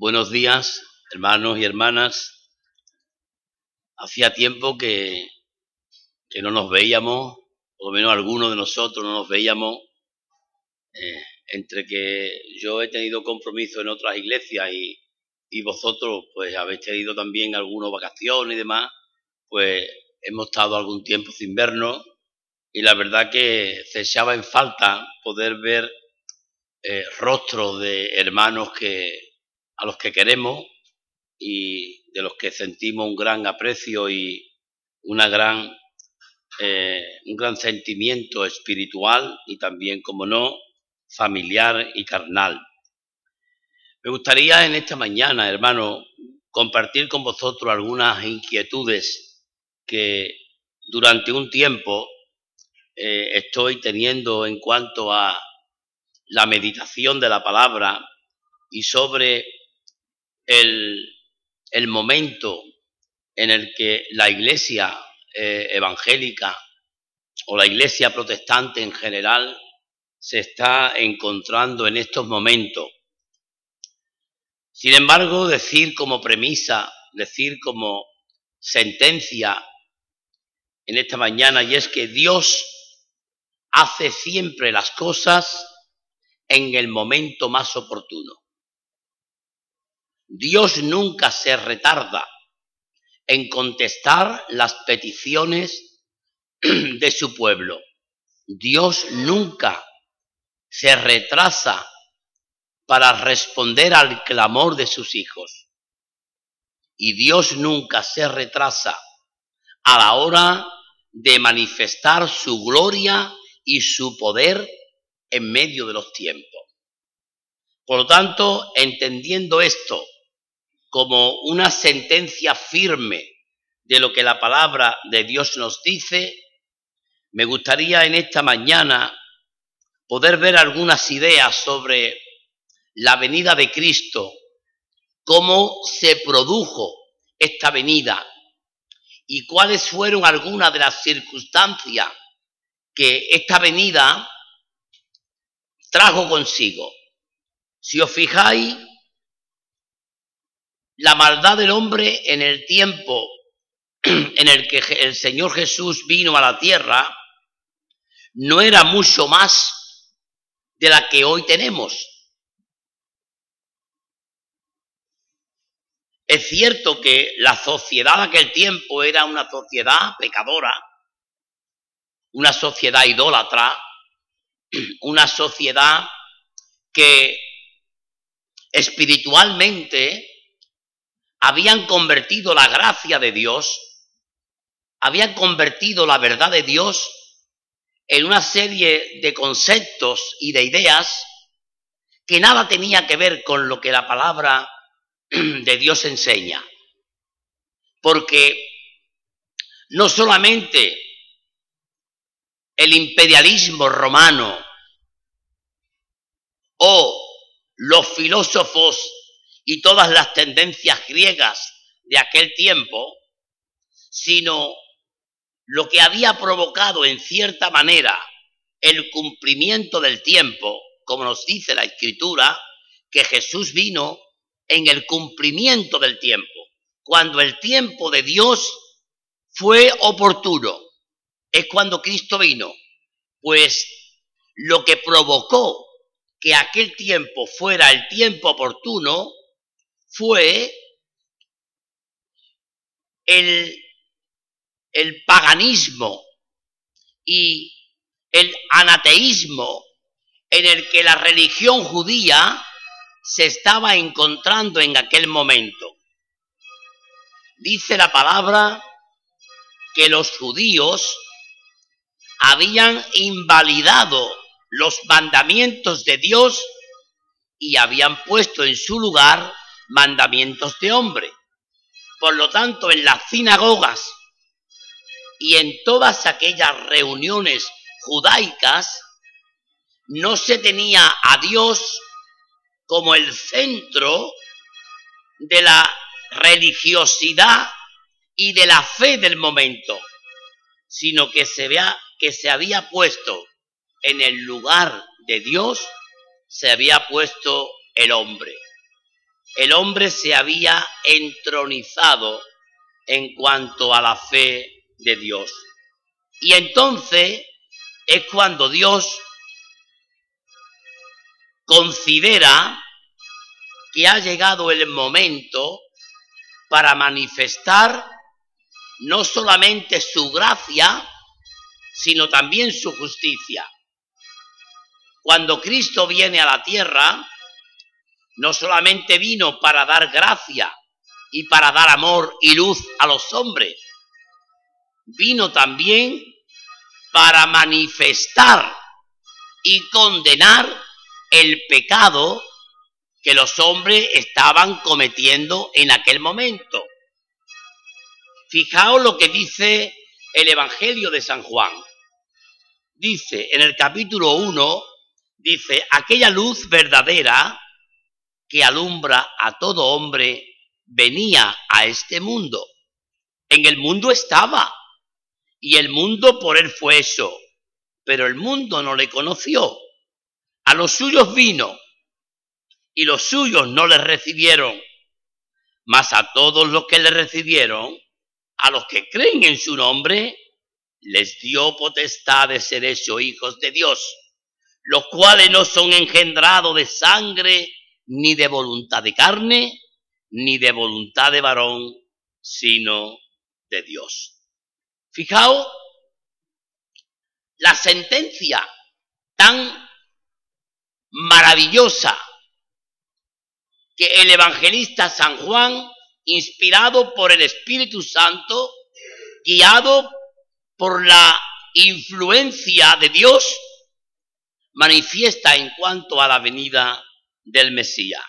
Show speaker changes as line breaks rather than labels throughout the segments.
Buenos días, hermanos y hermanas. Hacía tiempo que, que no nos veíamos, por lo menos algunos de nosotros no nos veíamos, eh, entre que yo he tenido compromiso en otras iglesias y, y vosotros pues habéis tenido también algunas vacaciones y demás, pues hemos estado algún tiempo sin vernos y la verdad que se en falta poder ver eh, rostros de hermanos que, a los que queremos y de los que sentimos un gran aprecio y una gran, eh, un gran sentimiento espiritual y también, como no, familiar y carnal. Me gustaría en esta mañana, hermano, compartir con vosotros algunas inquietudes que durante un tiempo eh, estoy teniendo en cuanto a la meditación de la palabra y sobre el, momento en el que la iglesia eh, evangélica o la iglesia protestante en general se está encontrando en estos momentos. Sin embargo, decir como premisa, decir como sentencia en esta mañana, y es que Dios hace siempre las cosas en el momento más oportuno. Dios nunca se retarda en contestar las peticiones de su pueblo. Dios nunca se retrasa para responder al clamor de sus hijos. Y Dios nunca se retrasa a la hora de manifestar su gloria y su poder en medio de los tiempos. Por lo tanto, entendiendo esto como una sentencia firme de lo que la palabra de Dios nos dice, me gustaría en esta mañana poder ver algunas ideas sobre la venida de Cristo, cómo se produjo esta venida y cuáles fueron algunas de las circunstancias que esta venida trajo consigo. Si os fijáis, la maldad del hombre en el tiempo en el que el Señor Jesús vino a la tierra no era mucho más de la que hoy tenemos. Es cierto que la sociedad de aquel tiempo era una sociedad pecadora, una sociedad idólatra, una sociedad que espiritualmente habían convertido la gracia de Dios, habían convertido la verdad de Dios en una serie de conceptos y de ideas que nada tenía que ver con lo que la palabra de Dios enseña. Porque no solamente el imperialismo romano o los filósofos y todas las tendencias griegas de aquel tiempo, sino lo que había provocado en cierta manera el cumplimiento del tiempo, como nos dice la escritura, que Jesús vino en el cumplimiento del tiempo, cuando el tiempo de Dios fue oportuno, es cuando Cristo vino, pues lo que provocó que aquel tiempo fuera el tiempo oportuno fue el, el paganismo y el anateísmo en el que la religión judía se estaba encontrando en aquel momento. Dice la palabra que los judíos habían invalidado los mandamientos de Dios y habían puesto en su lugar mandamientos de hombre. Por lo tanto, en las sinagogas y en todas aquellas reuniones judaicas, no se tenía a Dios como el centro de la religiosidad y de la fe del momento, sino que se, vea, que se había puesto en el lugar de Dios, se había puesto el hombre. El hombre se había entronizado en cuanto a la fe de Dios. Y entonces es cuando Dios considera que ha llegado el momento para manifestar no solamente su gracia, sino también su justicia. Cuando Cristo viene a la tierra, no solamente vino para dar gracia y para dar amor y luz a los hombres, vino también para manifestar y condenar el pecado que los hombres estaban cometiendo en aquel momento. Fijaos lo que dice el Evangelio de San Juan. Dice en el capítulo 1, dice, aquella luz verdadera que alumbra a todo hombre venía a este mundo. En el mundo estaba y el mundo por él fue eso, pero el mundo no le conoció. A los suyos vino y los suyos no le recibieron, mas a todos los que le recibieron, a los que creen en su nombre, les dio potestad de ser hechos hijos de Dios, los cuales no son engendrados de sangre, ni de voluntad de carne, ni de voluntad de varón, sino de Dios. Fijaos la sentencia tan maravillosa que el evangelista San Juan, inspirado por el Espíritu Santo, guiado por la influencia de Dios, manifiesta en cuanto a la venida del Mesías.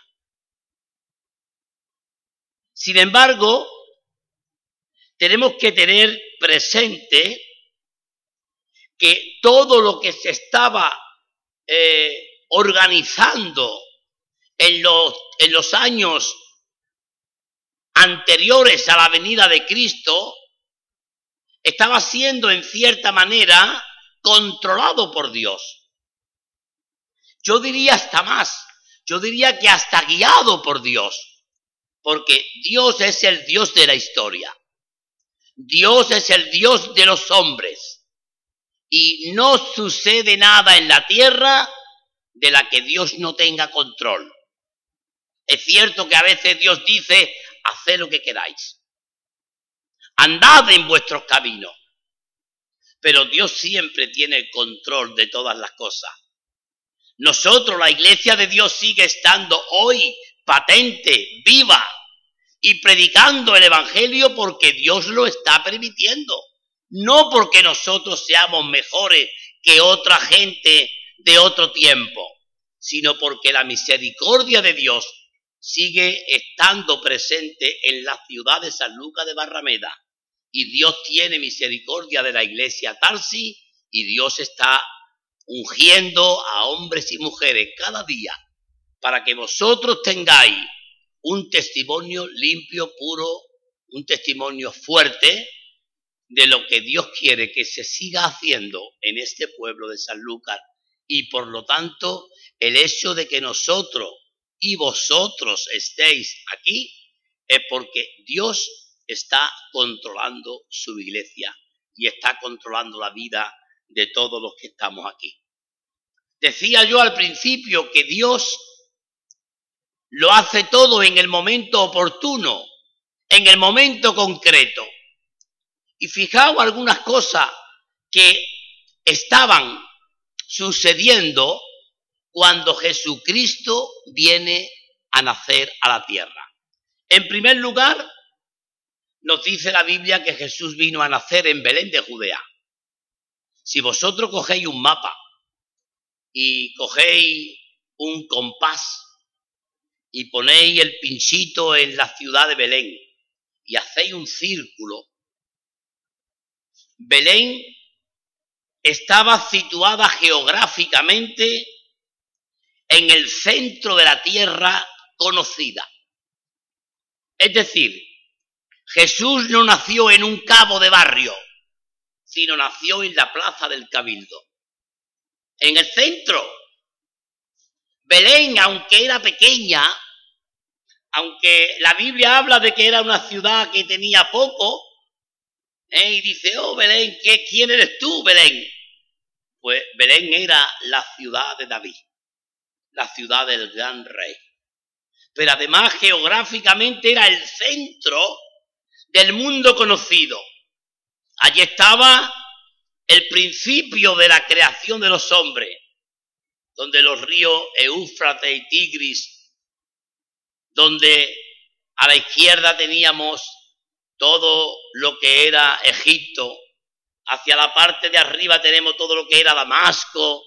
Sin embargo, tenemos que tener presente que todo lo que se estaba eh, organizando en los, en los años anteriores a la venida de Cristo estaba siendo en cierta manera controlado por Dios. Yo diría hasta más, yo diría que hasta guiado por Dios, porque Dios es el Dios de la historia. Dios es el Dios de los hombres. Y no sucede nada en la tierra de la que Dios no tenga control. Es cierto que a veces Dios dice, haced lo que queráis. Andad en vuestros caminos. Pero Dios siempre tiene el control de todas las cosas. Nosotros, la iglesia de Dios sigue estando hoy patente, viva y predicando el Evangelio porque Dios lo está permitiendo. No porque nosotros seamos mejores que otra gente de otro tiempo, sino porque la misericordia de Dios sigue estando presente en la ciudad de San Lucas de Barrameda. Y Dios tiene misericordia de la iglesia Tarsi y Dios está ungiendo a hombres y mujeres cada día para que vosotros tengáis un testimonio limpio, puro, un testimonio fuerte de lo que Dios quiere que se siga haciendo en este pueblo de San Lucas y por lo tanto el hecho de que nosotros y vosotros estéis aquí es porque Dios está controlando su iglesia y está controlando la vida de todos los que estamos aquí. Decía yo al principio que Dios lo hace todo en el momento oportuno, en el momento concreto. Y fijaos algunas cosas que estaban sucediendo cuando Jesucristo viene a nacer a la tierra. En primer lugar, nos dice la Biblia que Jesús vino a nacer en Belén de Judea. Si vosotros cogéis un mapa y cogéis un compás y ponéis el pinchito en la ciudad de Belén y hacéis un círculo, Belén estaba situada geográficamente en el centro de la tierra conocida. Es decir, Jesús no nació en un cabo de barrio, sino nació en la plaza del Cabildo en el centro. Belén, aunque era pequeña, aunque la Biblia habla de que era una ciudad que tenía poco, ¿eh? y dice, oh Belén, ¿qué, ¿quién eres tú, Belén? Pues Belén era la ciudad de David, la ciudad del gran rey. Pero además geográficamente era el centro del mundo conocido. Allí estaba el principio de la creación de los hombres, donde los ríos Eufrates y Tigris, donde a la izquierda teníamos todo lo que era Egipto, hacia la parte de arriba tenemos todo lo que era Damasco,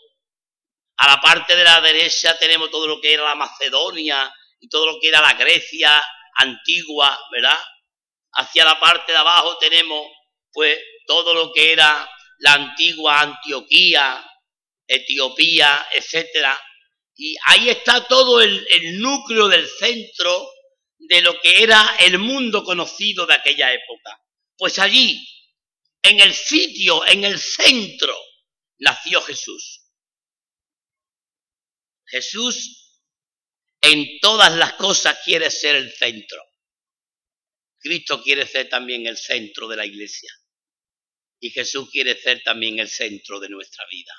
a la parte de la derecha tenemos todo lo que era la Macedonia y todo lo que era la Grecia antigua, ¿verdad? Hacia la parte de abajo tenemos pues todo lo que era la antigua Antioquía, Etiopía, etcétera. Y ahí está todo el, el núcleo del centro de lo que era el mundo conocido de aquella época. Pues allí, en el sitio, en el centro, nació Jesús. Jesús en todas las cosas quiere ser el centro. Cristo quiere ser también el centro de la iglesia. Y Jesús quiere ser también el centro de nuestra vida.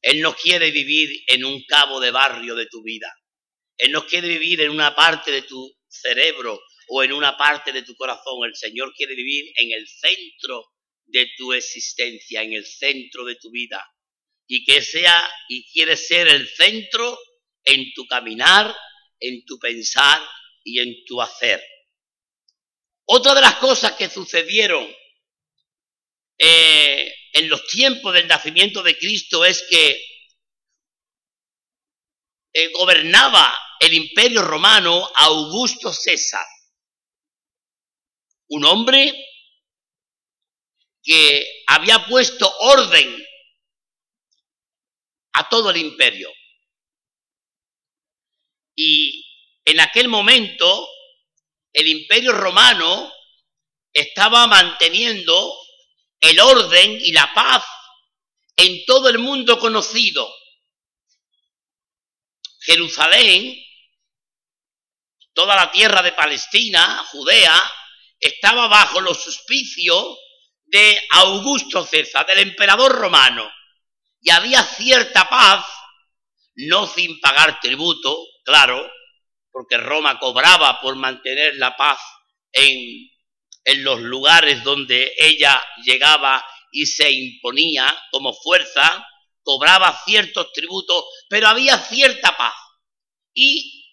Él no quiere vivir en un cabo de barrio de tu vida. Él no quiere vivir en una parte de tu cerebro o en una parte de tu corazón. El Señor quiere vivir en el centro de tu existencia, en el centro de tu vida. Y que sea y quiere ser el centro en tu caminar, en tu pensar y en tu hacer. Otra de las cosas que sucedieron eh, en los tiempos del nacimiento de Cristo es que eh, gobernaba el imperio romano Augusto César, un hombre que había puesto orden a todo el imperio. Y en aquel momento el imperio romano estaba manteniendo el orden y la paz en todo el mundo conocido. Jerusalén, toda la tierra de Palestina, Judea, estaba bajo los suspicios de Augusto César, del emperador romano, y había cierta paz, no sin pagar tributo, claro, porque Roma cobraba por mantener la paz en en los lugares donde ella llegaba y se imponía como fuerza, cobraba ciertos tributos, pero había cierta paz. Y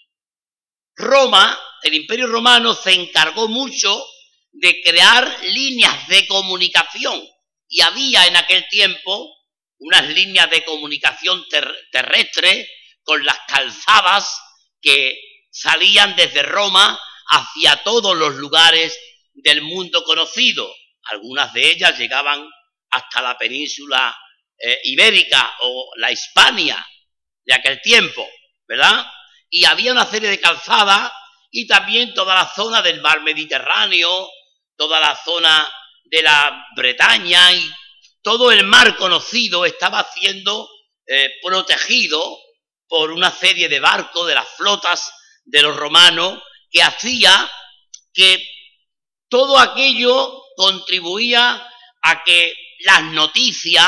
Roma, el imperio romano, se encargó mucho de crear líneas de comunicación. Y había en aquel tiempo unas líneas de comunicación terrestre con las calzadas que salían desde Roma hacia todos los lugares del mundo conocido. Algunas de ellas llegaban hasta la península eh, ibérica o la Hispania de aquel tiempo, ¿verdad? Y había una serie de calzadas y también toda la zona del mar Mediterráneo, toda la zona de la Bretaña y todo el mar conocido estaba siendo eh, protegido por una serie de barcos de las flotas de los romanos que hacía que todo aquello contribuía a que las noticias,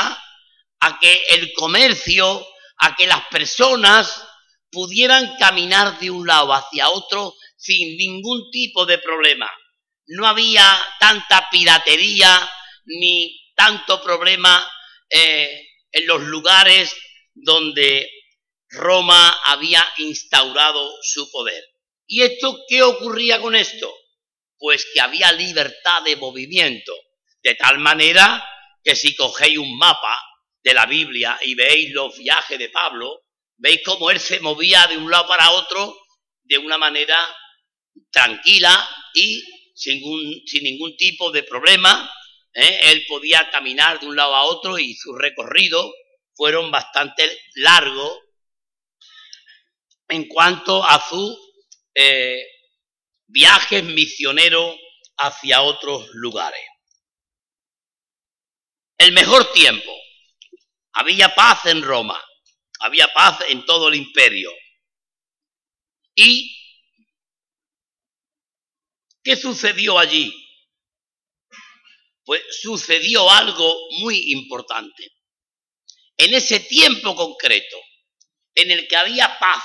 a que el comercio, a que las personas pudieran caminar de un lado hacia otro sin ningún tipo de problema. No había tanta piratería ni tanto problema eh, en los lugares donde Roma había instaurado su poder. ¿Y esto qué ocurría con esto? Pues que había libertad de movimiento, de tal manera que si cogéis un mapa de la Biblia y veis los viajes de Pablo, veis cómo él se movía de un lado para otro de una manera tranquila y sin, sin ningún tipo de problema. ¿eh? Él podía caminar de un lado a otro y sus recorridos fueron bastante largos en cuanto a su eh, viajes misioneros hacia otros lugares. El mejor tiempo. Había paz en Roma, había paz en todo el imperio. Y ¿Qué sucedió allí? Pues sucedió algo muy importante. En ese tiempo concreto, en el que había paz,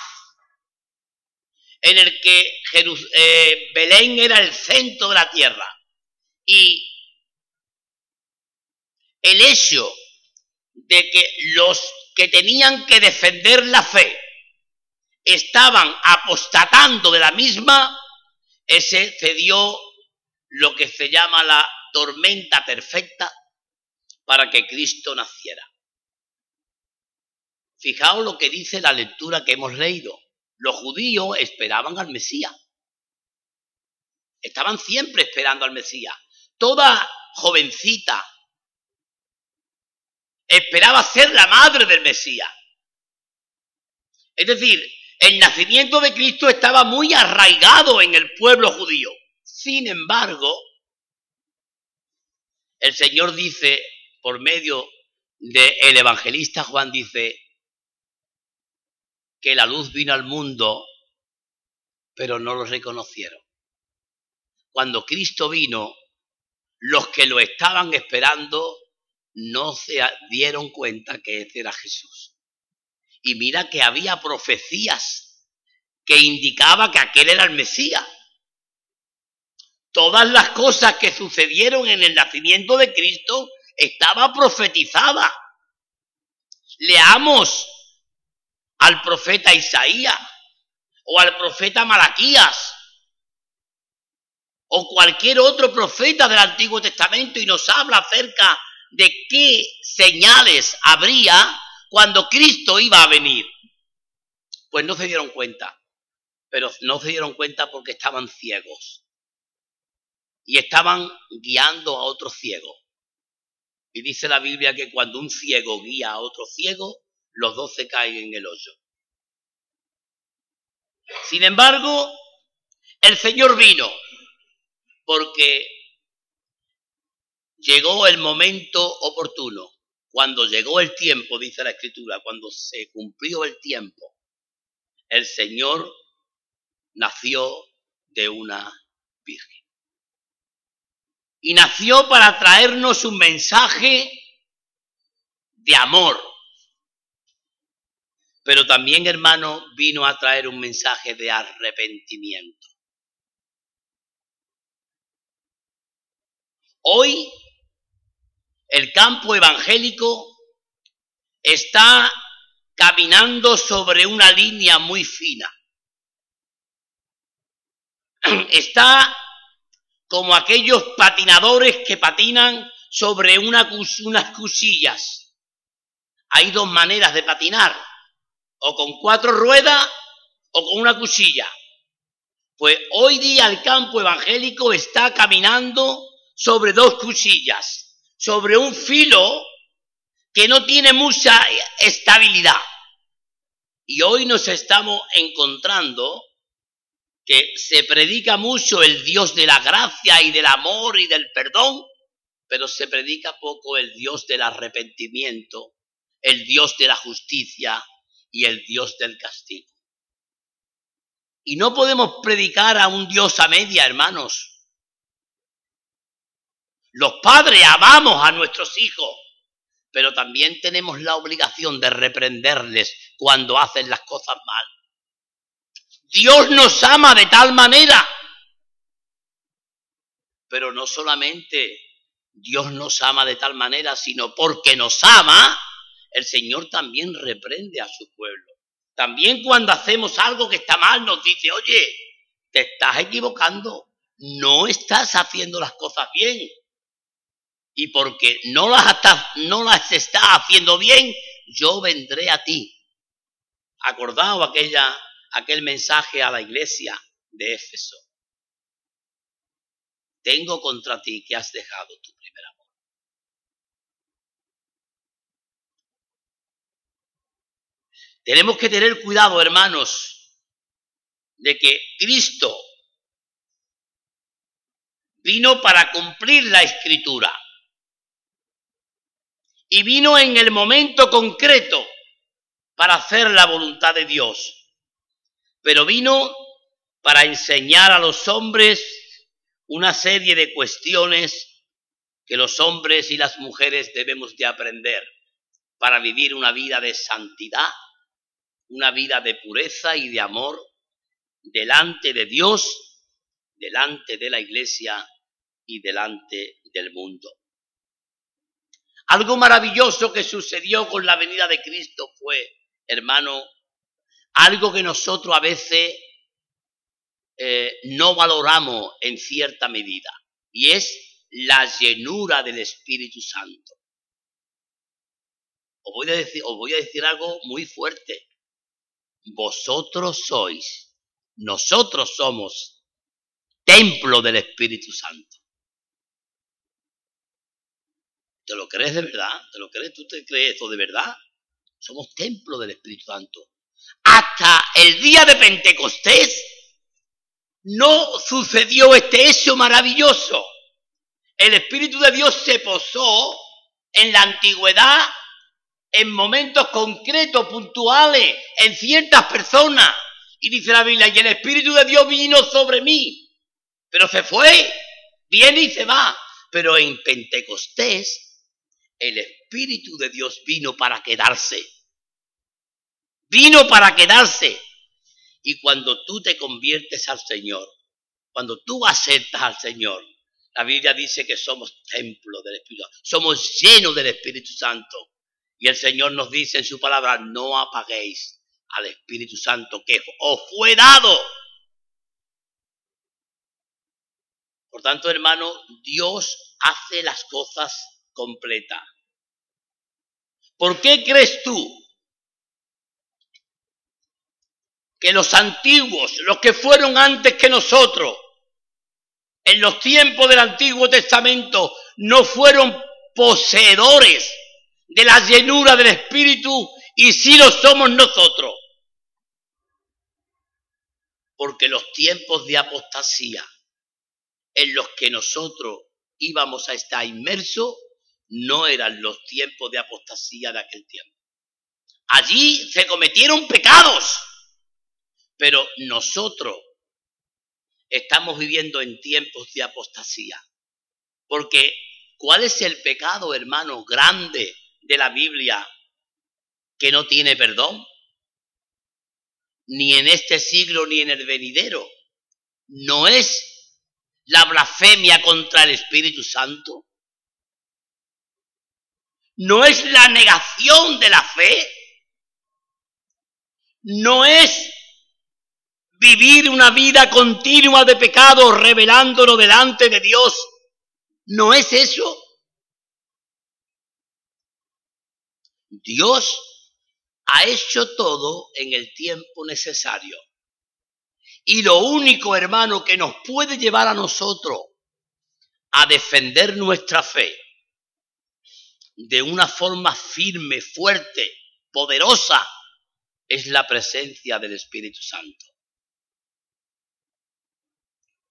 en el que eh, Belén era el centro de la tierra y el hecho de que los que tenían que defender la fe estaban apostatando de la misma, ese cedió lo que se llama la tormenta perfecta para que Cristo naciera. Fijaos lo que dice la lectura que hemos leído. Los judíos esperaban al Mesías. Estaban siempre esperando al Mesías. Toda jovencita esperaba ser la madre del Mesías. Es decir, el nacimiento de Cristo estaba muy arraigado en el pueblo judío. Sin embargo, el Señor dice, por medio del evangelista Juan, dice que la luz vino al mundo, pero no lo reconocieron. Cuando Cristo vino, los que lo estaban esperando no se dieron cuenta que ese era Jesús. Y mira que había profecías que indicaba que aquel era el Mesías. Todas las cosas que sucedieron en el nacimiento de Cristo estaba profetizada. Leamos al profeta Isaías o al profeta Malaquías o cualquier otro profeta del Antiguo Testamento y nos habla acerca de qué señales habría cuando Cristo iba a venir. Pues no se dieron cuenta, pero no se dieron cuenta porque estaban ciegos y estaban guiando a otro ciego. Y dice la Biblia que cuando un ciego guía a otro ciego, los dos se caen en el hoyo. Sin embargo, el Señor vino porque llegó el momento oportuno. Cuando llegó el tiempo, dice la Escritura, cuando se cumplió el tiempo, el Señor nació de una virgen. Y nació para traernos un mensaje de amor. Pero también, hermano, vino a traer un mensaje de arrepentimiento. Hoy el campo evangélico está caminando sobre una línea muy fina. Está como aquellos patinadores que patinan sobre una, unas cusillas. Hay dos maneras de patinar, o con cuatro ruedas o con una cuchilla. Pues hoy día el campo evangélico está caminando sobre dos cuchillas, sobre un filo que no tiene mucha estabilidad. Y hoy nos estamos encontrando que se predica mucho el Dios de la gracia y del amor y del perdón, pero se predica poco el Dios del arrepentimiento, el Dios de la justicia y el Dios del castigo. Y no podemos predicar a un Dios a media, hermanos. Los padres amamos a nuestros hijos, pero también tenemos la obligación de reprenderles cuando hacen las cosas mal. Dios nos ama de tal manera, pero no solamente Dios nos ama de tal manera, sino porque nos ama, el Señor también reprende a su pueblo. También cuando hacemos algo que está mal nos dice, oye, te estás equivocando, no estás haciendo las cosas bien y porque no las, está, no las está haciendo bien, yo vendré a ti. Acordado aquella, aquel mensaje a la iglesia de Éfeso. Tengo contra ti que has dejado tu primer Tenemos que tener cuidado, hermanos, de que Cristo vino para cumplir la escritura y vino en el momento concreto para hacer la voluntad de Dios. Pero vino para enseñar a los hombres una serie de cuestiones que los hombres y las mujeres debemos de aprender para vivir una vida de santidad, una vida de pureza y de amor delante de Dios, delante de la iglesia y delante del mundo. Algo maravilloso que sucedió con la venida de Cristo fue, hermano, algo que nosotros a veces eh, no valoramos en cierta medida, y es la llenura del Espíritu Santo. Os voy a decir, os voy a decir algo muy fuerte. Vosotros sois, nosotros somos templo del Espíritu Santo. ¿Te lo crees de verdad? ¿Te lo crees? ¿Tú te crees eso de verdad? Somos templo del Espíritu Santo. Hasta el día de Pentecostés no sucedió este hecho maravilloso. El Espíritu de Dios se posó en la antigüedad en momentos concretos, puntuales, en ciertas personas. Y dice la Biblia, y el Espíritu de Dios vino sobre mí. Pero se fue, viene y se va. Pero en Pentecostés el Espíritu de Dios vino para quedarse. Vino para quedarse. Y cuando tú te conviertes al Señor, cuando tú aceptas al Señor, la Biblia dice que somos templo del Espíritu, somos llenos del Espíritu Santo. Y el Señor nos dice en su palabra, no apaguéis al Espíritu Santo que os fue dado. Por tanto, hermano, Dios hace las cosas completa. ¿Por qué crees tú que los antiguos, los que fueron antes que nosotros, en los tiempos del Antiguo Testamento, no fueron poseedores de la llenura del Espíritu y sí lo somos nosotros? Porque los tiempos de apostasía en los que nosotros íbamos a estar inmersos no eran los tiempos de apostasía de aquel tiempo. Allí se cometieron pecados, pero nosotros estamos viviendo en tiempos de apostasía. Porque, ¿cuál es el pecado, hermano, grande de la Biblia que no tiene perdón? Ni en este siglo ni en el venidero. No es la blasfemia contra el Espíritu Santo no es la negación de la fe, no es vivir una vida continua de pecado revelándolo delante de Dios, no es eso. Dios ha hecho todo en el tiempo necesario. Y lo único, hermano, que nos puede llevar a nosotros a defender nuestra fe de una forma firme, fuerte, poderosa, es la presencia del Espíritu Santo.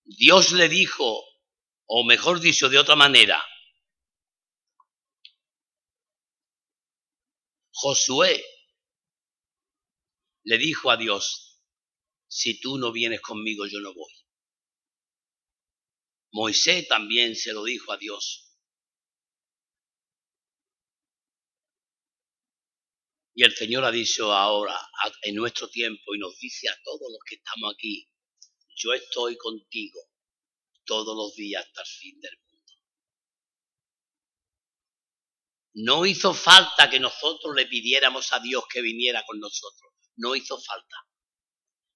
Dios le dijo, o mejor dicho de otra manera, Josué le dijo a Dios, si tú no vienes conmigo, yo no voy. Moisés también se lo dijo a Dios, Y el Señor ha dicho ahora, en nuestro tiempo, y nos dice a todos los que estamos aquí, yo estoy contigo todos los días hasta el fin del mundo. No hizo falta que nosotros le pidiéramos a Dios que viniera con nosotros. No hizo falta.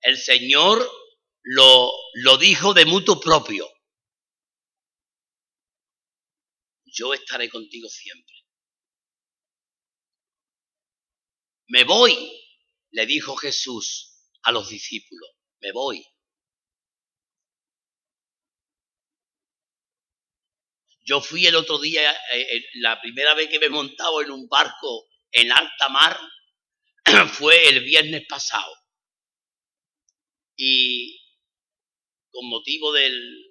El Señor lo, lo dijo de mutuo propio. Yo estaré contigo siempre. Me voy, le dijo Jesús a los discípulos, me voy. Yo fui el otro día, eh, eh, la primera vez que me he montado en un barco en alta mar fue el viernes pasado. Y con motivo del,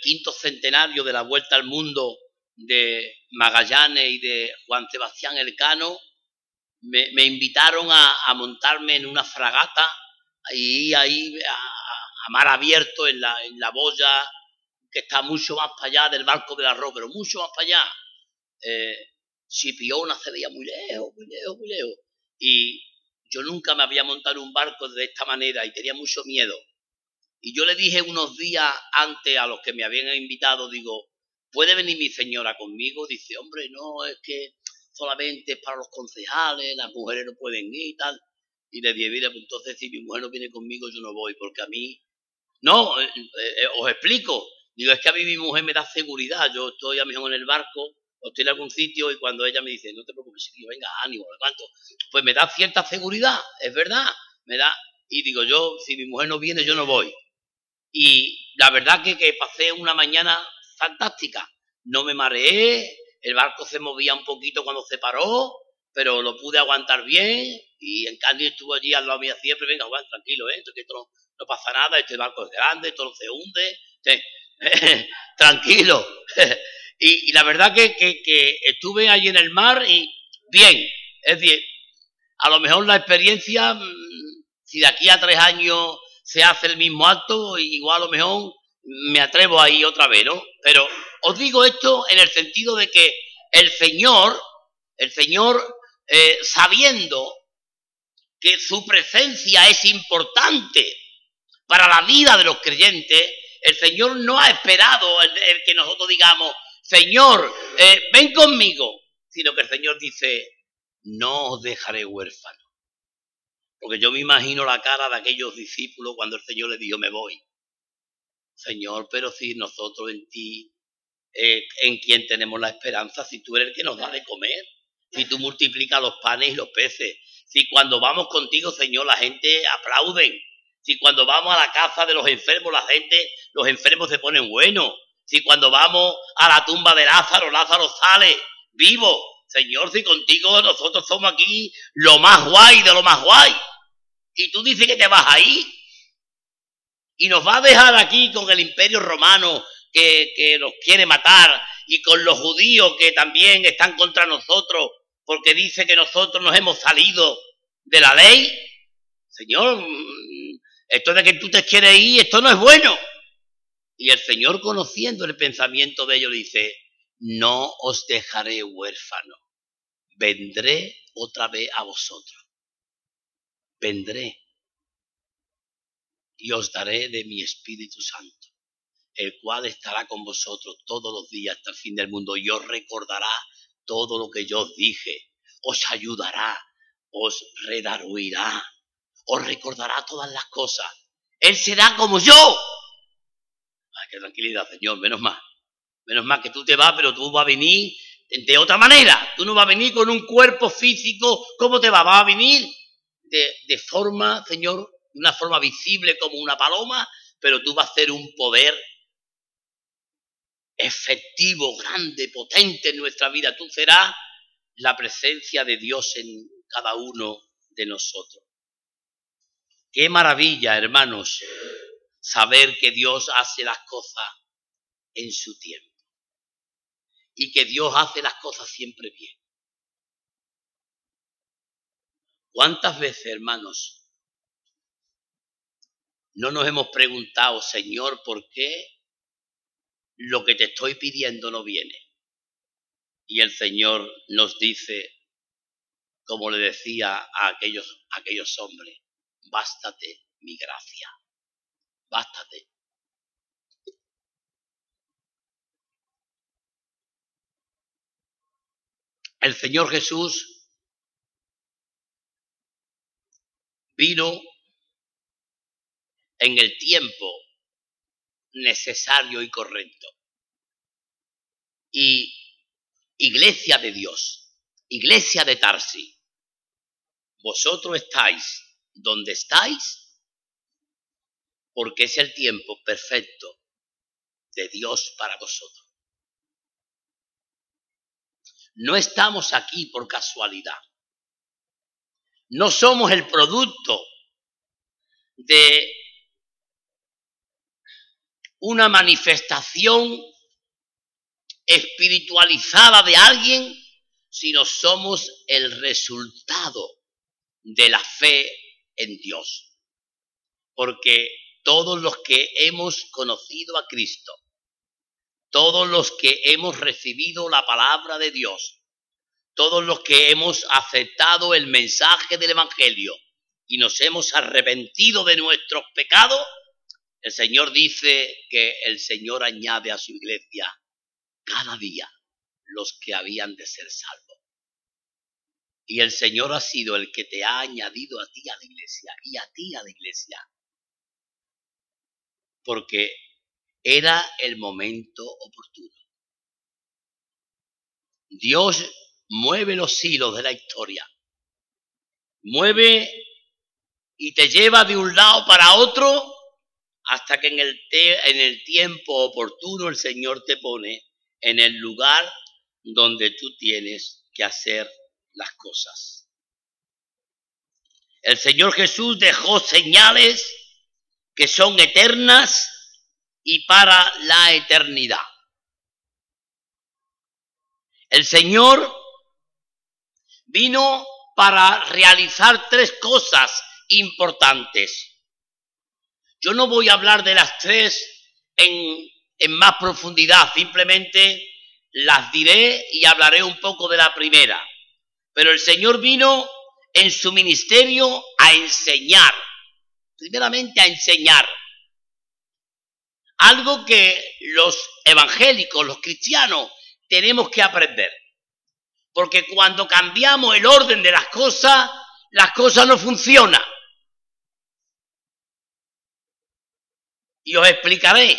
quinto centenario de la vuelta al mundo de Magallanes y de Juan Sebastián Elcano, me, invitaron a, montarme en una fragata y ahí a, mar abierto en la boya que está mucho más para allá del barco del arroz, pero mucho más para allá. Eh, Sipiona se veía muy lejos, muy lejos, muy lejos. Y yo nunca me había montado un barco de esta manera y tenía mucho miedo. Y yo le dije unos días antes a los que me habían invitado, digo, ¿puede venir mi señora conmigo? Dice, hombre, no, es que solamente es para los concejales, las mujeres no pueden ir y tal. Y le dije, mira, pues entonces si mi mujer no viene conmigo, yo no voy, porque a mí... No, eh, eh, os explico. Digo, es que a mí mi mujer me da seguridad. Yo estoy a mejor en el barco o estoy en algún sitio y cuando ella me dice, no te preocupes, venga, ánimo, cuánto, pues me da cierta seguridad, es verdad, me da, y digo yo, si mi mujer no viene, yo no voy. Y la verdad que, que pasé una mañana fantástica, no me mareé, el barco se movía un poquito cuando se paró, pero lo pude aguantar bien, y en cambio estuvo allí al lado mío siempre, venga, Juan, tranquilo, ¿eh? que esto no, pasa nada, este barco es grande, esto no se hunde, tranquilo. Y, la verdad que, estuve allí en el mar y bien, es decir, a lo mejor la experiencia, mm, si de aquí a tres años se hace el mismo acto, igual a lo mejor me atrevo ahí otra vez, ¿no? Pero os digo esto en el sentido de que el Señor, el Señor, eh, sabiendo que su presencia es importante para la vida de los creyentes, el Señor no ha esperado el que nosotros digamos, Señor, eh, ven conmigo, sino que el Señor dice, no os dejaré huérfano. Porque yo me imagino la cara de aquellos discípulos cuando el Señor les dijo, me voy. Señor, pero si nosotros en ti, eh, en quien tenemos la esperanza, si tú eres el que nos da de comer, si tú multiplicas los panes y los peces, si cuando vamos contigo, Señor, la gente aplauden, si cuando vamos a la casa de los enfermos, la gente, los enfermos se ponen buenos, si cuando vamos a la tumba de Lázaro, Lázaro sale vivo. Señor, si contigo nosotros somos aquí lo más guay de lo más guay. Y tú dices que te vas ahí. Y nos va a dejar aquí con el imperio romano que, que nos quiere matar y con los judíos que también están contra nosotros porque dice que nosotros nos hemos salido de la ley. Señor, esto de que tú te quieres ir, esto no es bueno. Y el Señor, conociendo el pensamiento de ellos, dice, no os dejaré huérfano, vendré otra vez a vosotros. Vendré y os daré de mi Espíritu Santo, el cual estará con vosotros todos los días hasta el fin del mundo y os recordará todo lo que yo os dije, os ayudará, os redarguirá, os recordará todas las cosas. Él será como yo, qué tranquilidad, Señor, menos mal. Menos mal que tú te vas, pero tú vas a venir de otra manera. Tú no vas a venir con un cuerpo físico. ¿Cómo te vas? Vas a venir de, de forma, Señor, de una forma visible como una paloma, pero tú vas a ser un poder efectivo, grande, potente en nuestra vida. Tú serás la presencia de Dios en cada uno de nosotros. Qué maravilla, hermanos, saber que Dios hace las cosas en su tiempo y que Dios hace las cosas siempre bien. ¿Cuántas veces, hermanos, no nos hemos preguntado, Señor, por qué lo que te estoy pidiendo no viene? Y el Señor nos dice, como le decía a aquellos, aquellos hombres, bástate mi gracia bástate. El Señor Jesús vino en el tiempo necesario y correcto. Y iglesia de Dios, iglesia de Tarsi, vosotros estáis donde estáis porque es el tiempo perfecto de Dios para vosotros. No estamos aquí por casualidad. No somos el producto de una manifestación espiritualizada de alguien, sino somos el resultado de la fe en Dios. Porque todos los que hemos conocido a Cristo, todos los que hemos recibido la palabra de Dios, todos los que hemos aceptado el mensaje del Evangelio y nos hemos arrepentido de nuestros pecados, el Señor dice que el Señor añade a su iglesia cada día los que habían de ser salvos. Y el Señor ha sido el que te ha añadido a ti a la iglesia y a ti a la iglesia. Porque era el momento oportuno. Dios mueve los hilos de la historia. Mueve y te lleva de un lado para otro hasta que en el, en el tiempo oportuno el Señor te pone en el lugar donde tú tienes que hacer las cosas. El Señor Jesús dejó señales que son eternas y para la eternidad. El Señor vino para realizar tres cosas importantes. Yo no voy a hablar de las tres en, en más profundidad, simplemente las diré y hablaré un poco de la primera. Pero el Señor vino en su ministerio a enseñar, primeramente a enseñar. Algo que los evangélicos, los cristianos, tenemos que aprender. Porque cuando cambiamos el orden de las cosas, las cosas no funcionan. Y os explicaré.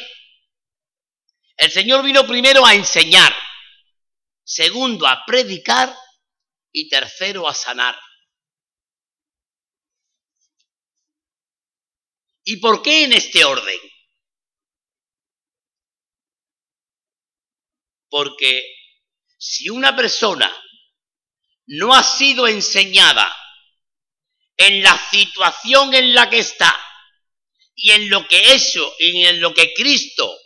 El Señor vino primero a enseñar, segundo a predicar y tercero a sanar. ¿Y por qué en este orden? Porque si una persona no ha sido enseñada en la situación en la que está y en lo que eso y en lo que Cristo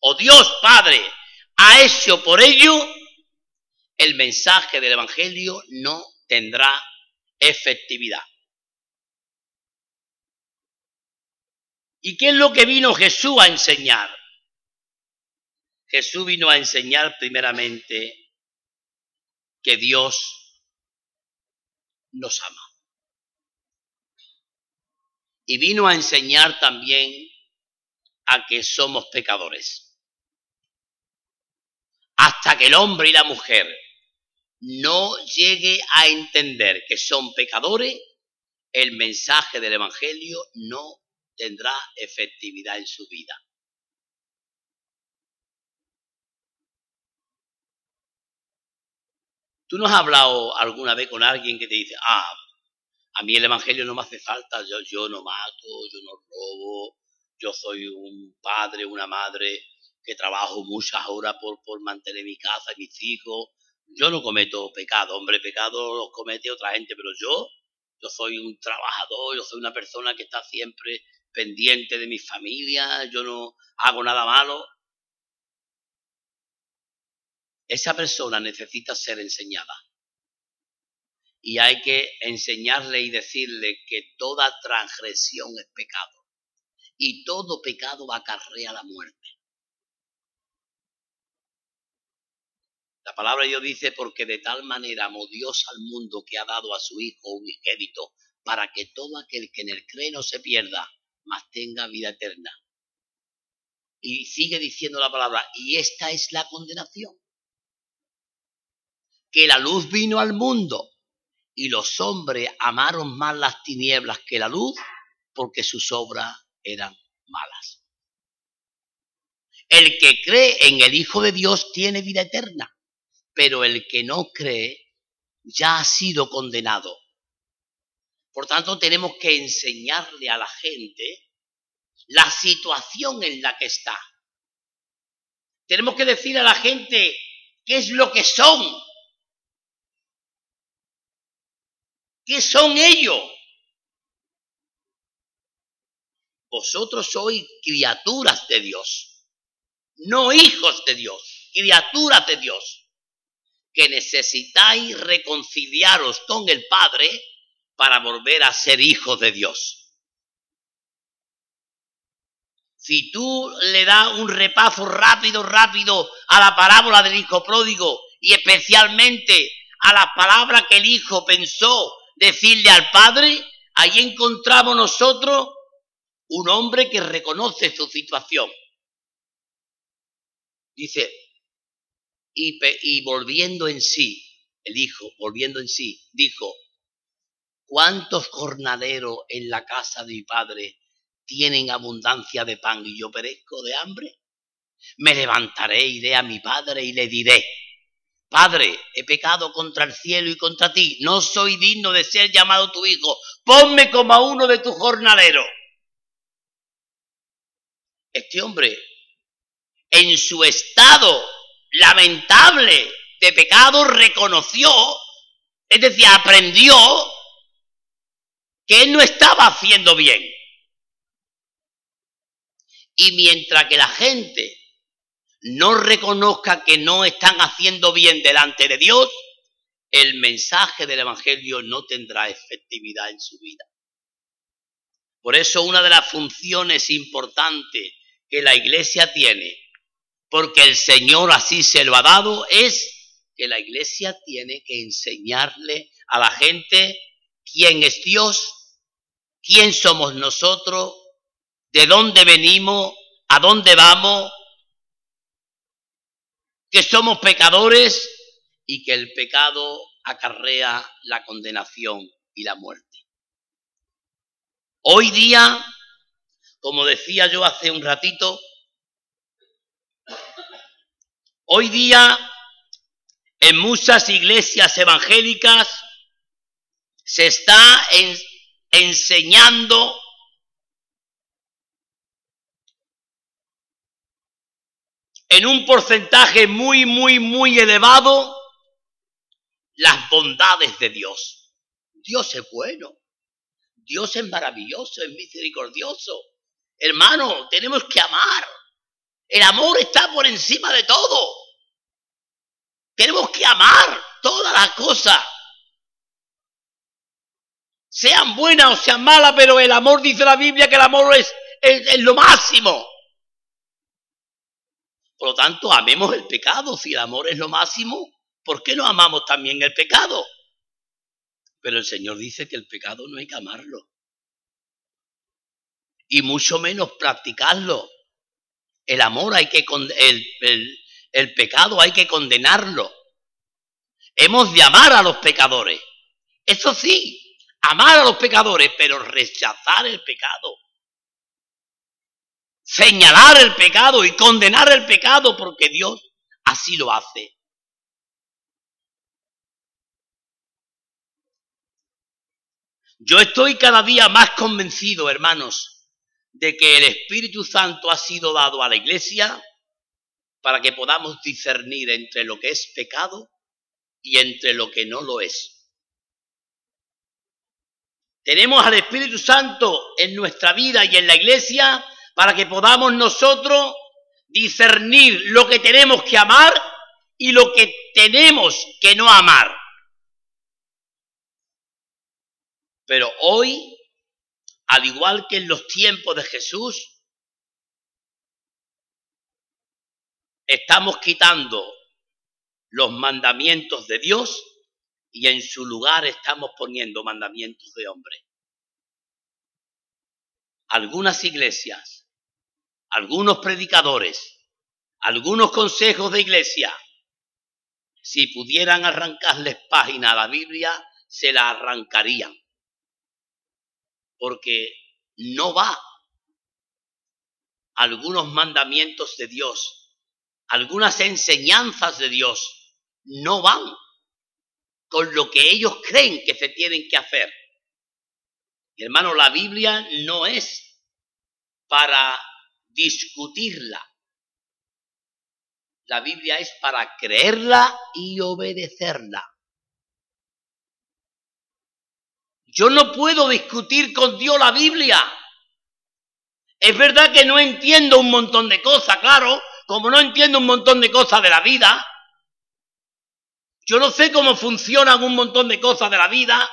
o Dios Padre ha hecho por ello, el mensaje del Evangelio no tendrá efectividad. ¿Y qué es lo que vino Jesús a enseñar? Jesús vino a enseñar primeramente que Dios nos ama. Y vino a enseñar también a que somos pecadores. Hasta que el hombre y la mujer no llegue a entender que son pecadores, el mensaje del Evangelio no tendrá efectividad en su vida. ¿Tú no has hablado alguna vez con alguien que te dice, ah, a mí el Evangelio no me hace falta, yo, no mato, yo no robo, yo soy un padre, una madre que trabajo muchas horas por, por mantener mi casa y mis hijos, yo no cometo pecado, hombre, pecado los comete otra gente, pero yo, yo soy un trabajador, yo soy una persona que está siempre pendiente de mi familia, yo no hago nada malo. Esa persona necesita ser enseñada. Y hay que enseñarle y decirle que toda transgresión es pecado. Y todo pecado acarrea la muerte. La palabra de Dios dice, porque de tal manera amó Dios al mundo que ha dado a su Hijo un ingénito, para que todo aquel que en él cree no se pierda, mas tenga vida eterna. Y sigue diciendo la palabra, y esta es la condenación. Que la luz vino al mundo y los hombres amaron más las tinieblas que la luz porque sus obras eran malas. El que cree en el Hijo de Dios tiene vida eterna, pero el que no cree ya ha sido condenado por tanto, tenemos que enseñarle a la gente la situación en la que está. Tenemos que decir a la gente qué es lo que son. ¿Qué son ellos? Vosotros sois criaturas de Dios, no hijos de Dios, criaturas de Dios, que necesitáis reconciliaros con el Padre para volver a ser hijos de Dios. si tú le das un repaso rápido, rápido a la parábola del hijo pródigo y especialmente a las palabras que el hijo pensó decirle al padre, ahí encontramos nosotros un hombre que reconoce su situación. Dice, y, y volviendo en sí, el hijo, volviendo en sí, dijo, ¿cuántos jornaleros en la casa de mi padre tienen abundancia de pan y yo perezco de hambre? Me levantaré, iré a mi padre y le diré, Padre, he pecado contra el cielo y contra ti, no soy digno de ser llamado tu hijo, ponme como a uno de tus jornaleros. Este hombre, en su estado lamentable de pecado, reconoció, es decir, aprendió que él no estaba haciendo bien. Y mientras que la gente no reconozca que no están haciendo bien delante de Dios, el mensaje del Evangelio no tendrá efectividad en su vida. Por eso una de las funciones importantes que la iglesia tiene, porque el Señor así se lo ha dado, es que la iglesia tiene que enseñarle a la gente quién es Dios, quién somos nosotros, de dónde venimos, a dónde vamos, que somos pecadores y que el pecado acarrea la condenación y la muerte. Hoy día, como decía yo hace un ratito, hoy día en muchas iglesias evangélicas se está enseñando en un porcentaje muy, muy, muy elevado las bondades de Dios. Dios es bueno. Dios es maravilloso, es misericordioso. Hermano, tenemos que amar. El amor está por encima de todo. Tenemos que amar todas las cosas. Sean buenas o sean malas, pero el amor dice la Biblia que el amor es, es lo máximo. Por lo tanto, amemos el pecado. Si el amor es lo máximo, ¿por qué no amamos también el pecado? Pero el Señor dice que el pecado no hay que amarlo. Y mucho menos practicarlo. El amor hay que el, el, el pecado hay que condenarlo. Hemos de amar a los pecadores. Eso sí, amar a los pecadores, pero rechazar el pecado señalar el pecado y condenar el pecado porque Dios así lo hace. Yo estoy cada día más convencido, hermanos, de que el Espíritu Santo ha sido dado a la Iglesia para que podamos discernir entre lo que es pecado y entre lo que no lo es. Tenemos al Espíritu Santo en nuestra vida y en la Iglesia para que podamos nosotros discernir lo que tenemos que amar y lo que tenemos que no amar. Pero hoy, al igual que en los tiempos de Jesús, estamos quitando los mandamientos de Dios y en su lugar estamos poniendo mandamientos de hombre. Algunas iglesias algunos predicadores, algunos consejos de iglesia, si pudieran arrancarles página a la Biblia, se la arrancarían. Porque no va algunos mandamientos de Dios, algunas enseñanzas de Dios, no van con lo que ellos creen que se tienen que hacer. Y hermano, la Biblia no es para discutirla. La Biblia es para creerla y obedecerla. Yo no puedo discutir con Dios la Biblia. Es verdad que no entiendo un montón de cosas, claro, como no entiendo un montón de cosas de la vida. Yo no sé cómo funcionan un montón de cosas de la vida.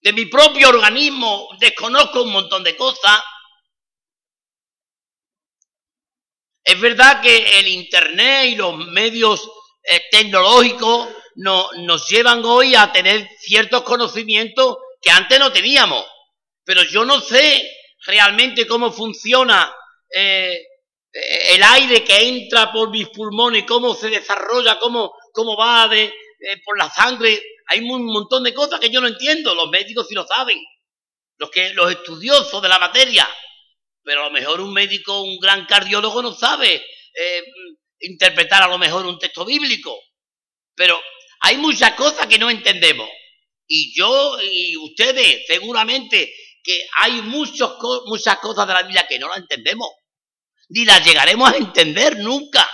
De mi propio organismo desconozco un montón de cosas. Es verdad que el Internet y los medios eh, tecnológicos nos llevan hoy a tener ciertos conocimientos que antes no teníamos. Pero yo no sé realmente cómo funciona eh, el aire que entra por mis pulmones, cómo se desarrolla, cómo, cómo va de, por la sangre. Hay un montón de cosas que yo no entiendo. Los médicos sí lo saben. Los, que, los estudiosos de la materia. Pero a lo mejor un médico, un gran cardiólogo no sabe eh, interpretar a lo mejor un texto bíblico. Pero hay muchas cosas que no entendemos. Y yo y ustedes seguramente que hay muchos, muchas cosas de la Biblia que no las entendemos. Ni las llegaremos a entender nunca.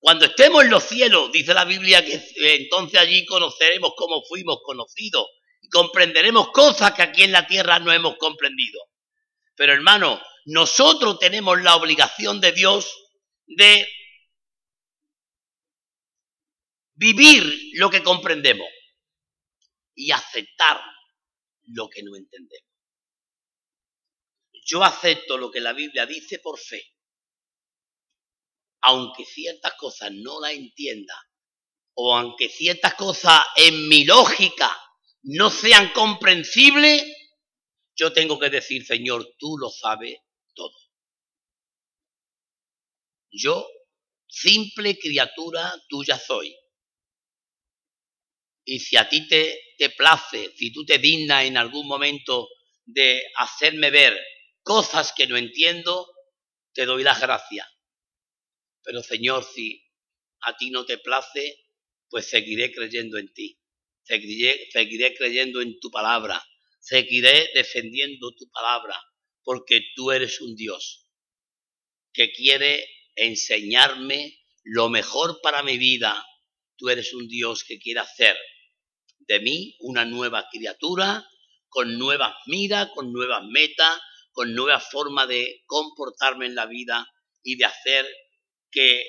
Cuando estemos en los cielos, dice la Biblia, que entonces allí conoceremos cómo fuimos conocidos y comprenderemos cosas que aquí en la tierra no hemos comprendido. Pero hermano, nosotros tenemos la obligación de Dios de vivir lo que comprendemos y aceptar lo que no entendemos. Yo acepto lo que la Biblia dice por fe, aunque ciertas cosas no la entienda, o aunque ciertas cosas en mi lógica no sean comprensibles, yo tengo que decir, Señor, tú lo sabes todo. Yo, simple criatura tuya soy. Y si a ti te, te place, si tú te dignas en algún momento de hacerme ver cosas que no entiendo, te doy las gracias. Pero Señor, si a ti no te place, pues seguiré creyendo en ti. Seguiré, seguiré creyendo en tu palabra. Seguiré defendiendo tu palabra. Porque tú eres un Dios que quiere enseñarme lo mejor para mi vida. Tú eres un Dios que quiere hacer de mí una nueva criatura, con nuevas miras, con nuevas metas, con nueva forma de comportarme en la vida y de hacer que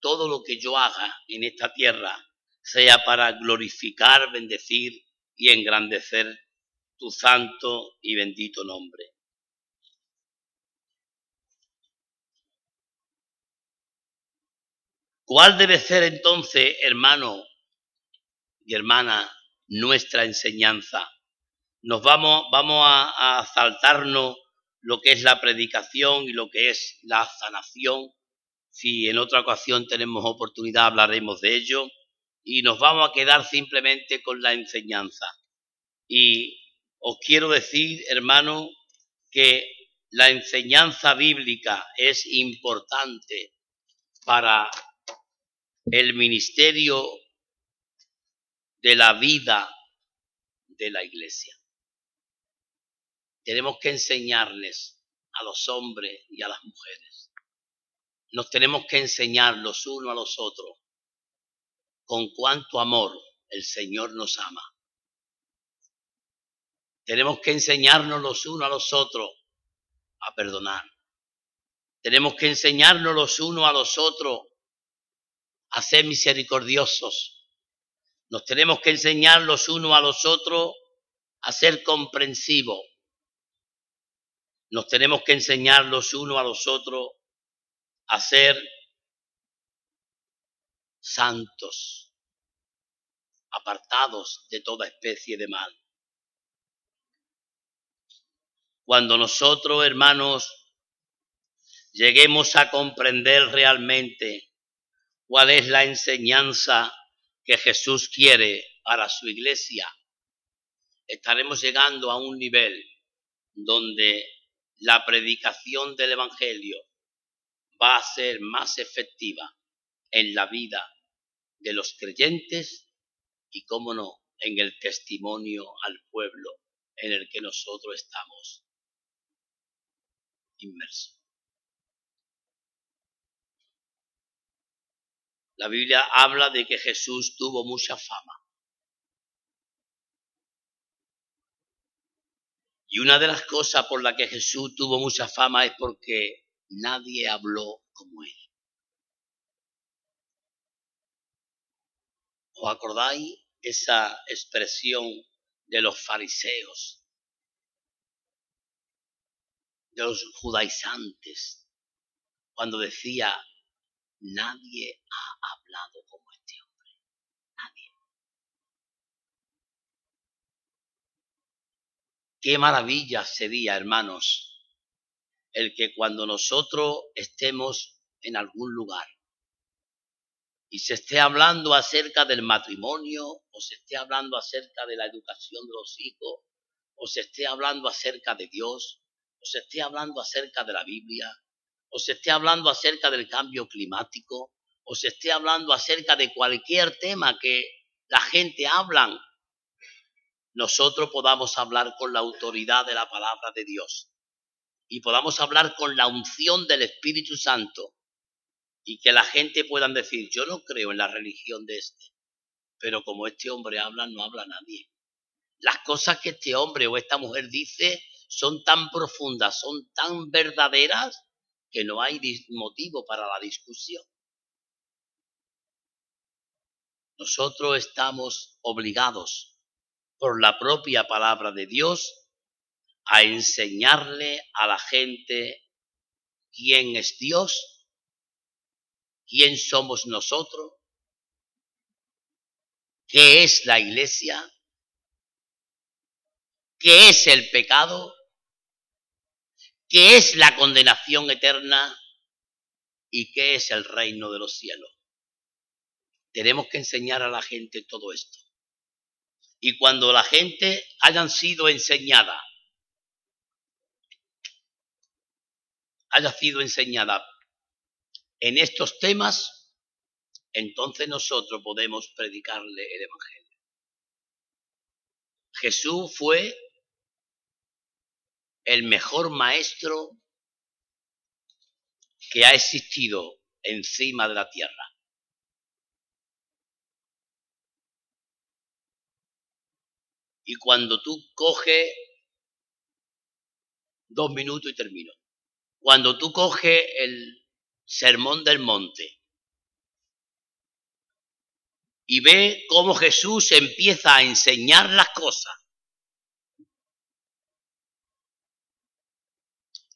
todo lo que yo haga en esta tierra sea para glorificar, bendecir y engrandecer tu santo y bendito nombre. ¿Cuál debe ser entonces, hermano y hermana, nuestra enseñanza? Nos vamos, vamos a, a saltarnos lo que es la predicación y lo que es la sanación. Si en otra ocasión tenemos oportunidad hablaremos de ello y nos vamos a quedar simplemente con la enseñanza. Y os quiero decir, hermano, que la enseñanza bíblica es importante para el ministerio de la vida de la iglesia. Tenemos que enseñarles a los hombres y a las mujeres. Nos tenemos que enseñar los unos a los otros con cuánto amor el Señor nos ama. Tenemos que enseñarnos los unos a los otros a perdonar. Tenemos que enseñarnos los unos a los otros a ser misericordiosos. Nos tenemos que enseñar los unos a los otros a ser comprensivos. Nos tenemos que enseñar los unos a los otros a ser santos, apartados de toda especie de mal. Cuando nosotros, hermanos, lleguemos a comprender realmente cuál es la enseñanza que Jesús quiere para su iglesia, estaremos llegando a un nivel donde la predicación del Evangelio va a ser más efectiva en la vida de los creyentes y, cómo no, en el testimonio al pueblo en el que nosotros estamos inmersos. La Biblia habla de que Jesús tuvo mucha fama. Y una de las cosas por las que Jesús tuvo mucha fama es porque nadie habló como él. ¿Os acordáis esa expresión de los fariseos, de los judaizantes, cuando decía, nadie ha hablado como este hombre. Nadie. Qué maravilla sería, hermanos, el que cuando nosotros estemos en algún lugar y se esté hablando acerca del matrimonio, o se esté hablando acerca de la educación de los hijos, o se esté hablando acerca de Dios, o se esté hablando acerca de la Biblia, o se esté hablando acerca del cambio climático, o se esté hablando acerca de cualquier tema que la gente habla, nosotros podamos hablar con la autoridad de la palabra de Dios y podamos hablar con la unción del Espíritu Santo y que la gente puedan decir, yo no creo en la religión de este, pero como este hombre habla, no habla nadie. Las cosas que este hombre o esta mujer dice son tan profundas, son tan verdaderas, que no hay motivo para la discusión. Nosotros estamos obligados por la propia palabra de Dios a enseñarle a la gente quién es Dios quién somos nosotros, qué es la iglesia, qué es el pecado, qué es la condenación eterna y qué es el reino de los cielos. Tenemos que enseñar a la gente todo esto. Y cuando la gente hayan sido enseñada, haya sido enseñada en estos temas, entonces nosotros podemos predicarle el Evangelio. Jesús fue el mejor maestro que ha existido encima de la tierra. Y cuando tú coges, dos minutos y termino, cuando tú coges el Sermón del Monte. Y ve cómo Jesús empieza a enseñar las cosas.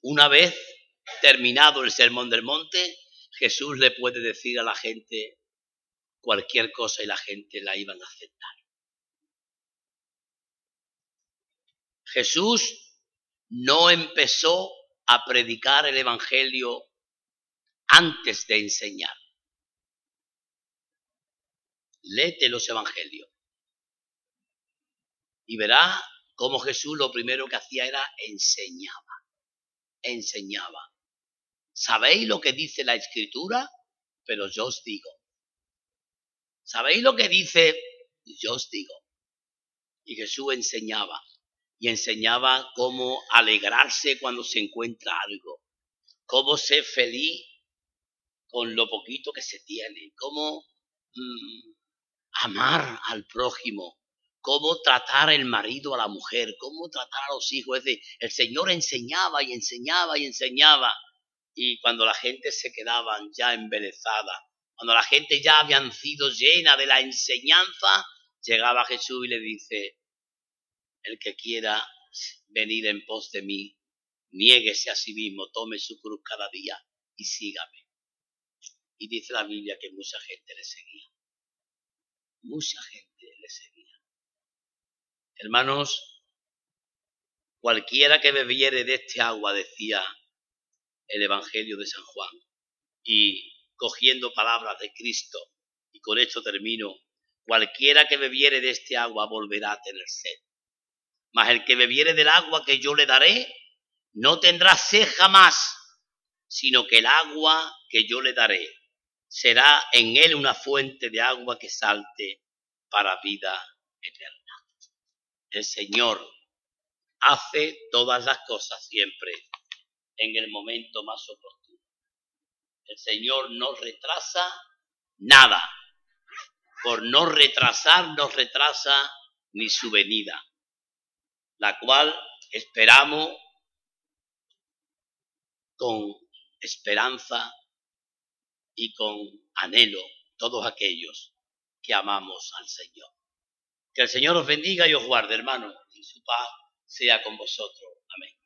Una vez terminado el Sermón del Monte, Jesús le puede decir a la gente cualquier cosa y la gente la iban a aceptar. Jesús no empezó a predicar el Evangelio antes de enseñar. Léete los evangelios y verá cómo Jesús lo primero que hacía era enseñaba, enseñaba. ¿Sabéis lo que dice la escritura? Pero yo os digo. ¿Sabéis lo que dice? Yo os digo. Y Jesús enseñaba y enseñaba cómo alegrarse cuando se encuentra algo, cómo ser feliz con lo poquito que se tiene, cómo mm, amar al prójimo, cómo tratar el marido a la mujer, cómo tratar a los hijos. Es decir, el Señor enseñaba y enseñaba y enseñaba. Y cuando la gente se quedaba ya embelezada, cuando la gente ya habían sido llena de la enseñanza, llegaba Jesús y le dice, el que quiera venir en pos de mí, niéguese a sí mismo, tome su cruz cada día y sígame. Y dice la Biblia que mucha gente le seguía. Mucha gente le seguía. Hermanos, cualquiera que bebiere de este agua, decía el Evangelio de San Juan, y cogiendo palabras de Cristo, y con esto termino, cualquiera que bebiere de este agua volverá a tener sed. Mas el que bebiere del agua que yo le daré, no tendrá sed jamás, sino que el agua que yo le daré será en él una fuente de agua que salte para vida eterna. El Señor hace todas las cosas siempre en el momento más oportuno. El Señor no retrasa nada. Por no retrasar, no retrasa ni su venida, la cual esperamos con esperanza y con anhelo todos aquellos que amamos al Señor. Que el Señor os bendiga y os guarde, hermano, y su paz sea con vosotros. Amén.